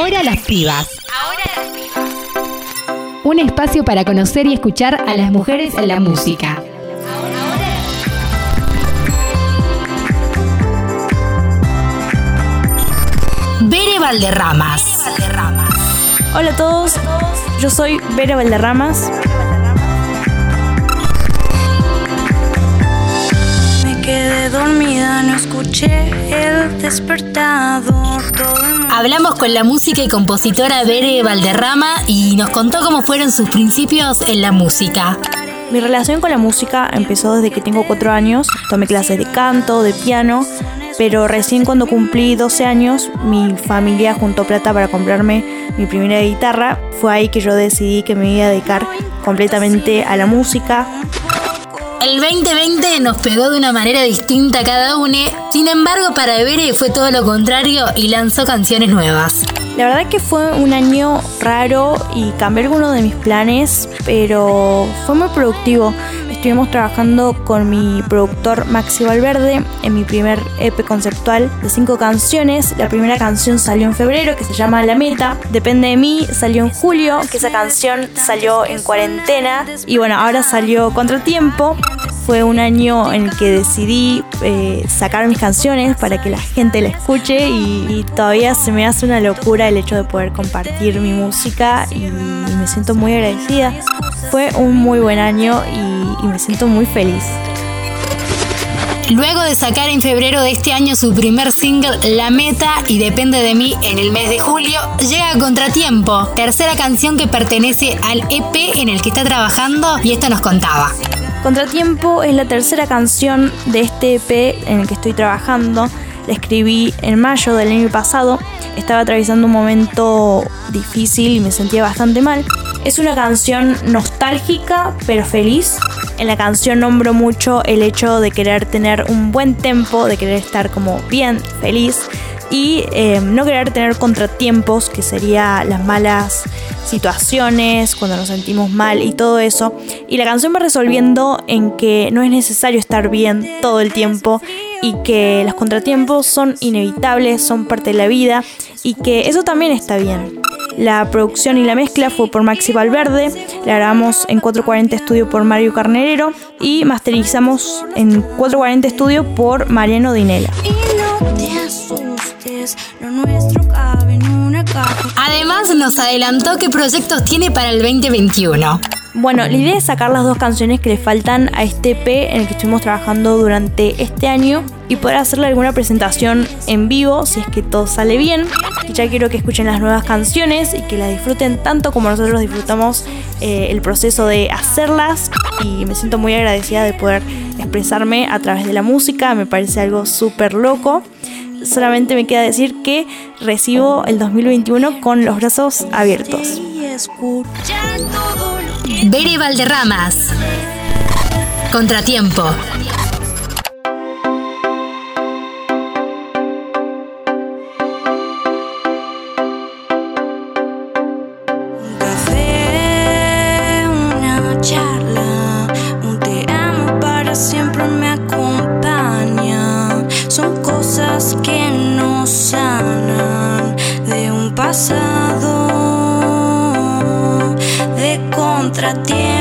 Ahora las pibas. Un espacio para conocer y escuchar a las mujeres en la música. Bere Valderramas. Hola a todos, yo soy Vera Valderramas. Dormida, no escuché el despertador. Hablamos con la música y compositora Bere Valderrama y nos contó cómo fueron sus principios en la música. Mi relación con la música empezó desde que tengo 4 años. Tomé clases de canto, de piano, pero recién cuando cumplí 12 años mi familia juntó plata para comprarme mi primera guitarra. Fue ahí que yo decidí que me iba a dedicar completamente a la música. El 2020 nos pegó de una manera distinta a cada uno, sin embargo para Bere fue todo lo contrario y lanzó canciones nuevas. La verdad que fue un año raro y cambié algunos de mis planes, pero fue muy productivo. Estuvimos trabajando con mi productor Maxi Valverde en mi primer EP conceptual de cinco canciones. La primera canción salió en febrero, que se llama La Meta. Depende de mí, salió en julio, que esa canción salió en cuarentena. Y bueno, ahora salió Contratiempo. Fue un año en el que decidí eh, sacar mis canciones para que la gente la escuche y, todavía se me hace una locura el hecho de poder compartir mi música y me siento muy agradecida. Fue un muy buen año y, y me siento muy feliz. Luego de sacar en febrero de este año su primer single La Meta y Depende de mí en el mes de julio, llega Contratiempo, tercera canción que pertenece al EP en el que está trabajando y esto nos contaba. Contratiempo es la tercera canción de este EP en el que estoy trabajando. La escribí en mayo del año pasado. Estaba atravesando un momento difícil y me sentía bastante mal. Es una canción nostálgica pero feliz. En la canción nombro mucho el hecho de querer tener un buen tempo, de querer estar como bien, feliz y eh, no querer tener contratiempos, que sería las malas situaciones, cuando nos sentimos mal y todo eso. Y la canción va resolviendo en que no es necesario estar bien todo el tiempo y que los contratiempos son inevitables, son parte de la vida y que eso también está bien. La producción y la mezcla fue por Maxi Valverde, la grabamos en 440 Studio por Mario Carnerero y masterizamos en 440 Studio por Mariano Dinela. Además nos adelantó qué proyectos tiene para el 2021. Bueno, la idea es sacar las dos canciones que le faltan a este EP en el que estuvimos trabajando durante este año y poder hacerle alguna presentación en vivo si es que todo sale bien. Y ya quiero que escuchen las nuevas canciones y que las disfruten tanto como nosotros disfrutamos eh, el proceso de hacerlas y me siento muy agradecida de poder expresarme a través de la música, me parece algo súper loco solamente me queda decir que recibo el 2021 con los brazos abiertos. Bere Valderramas. Contratiempo. Cosas que nos sanan de un pasado de contratiempo.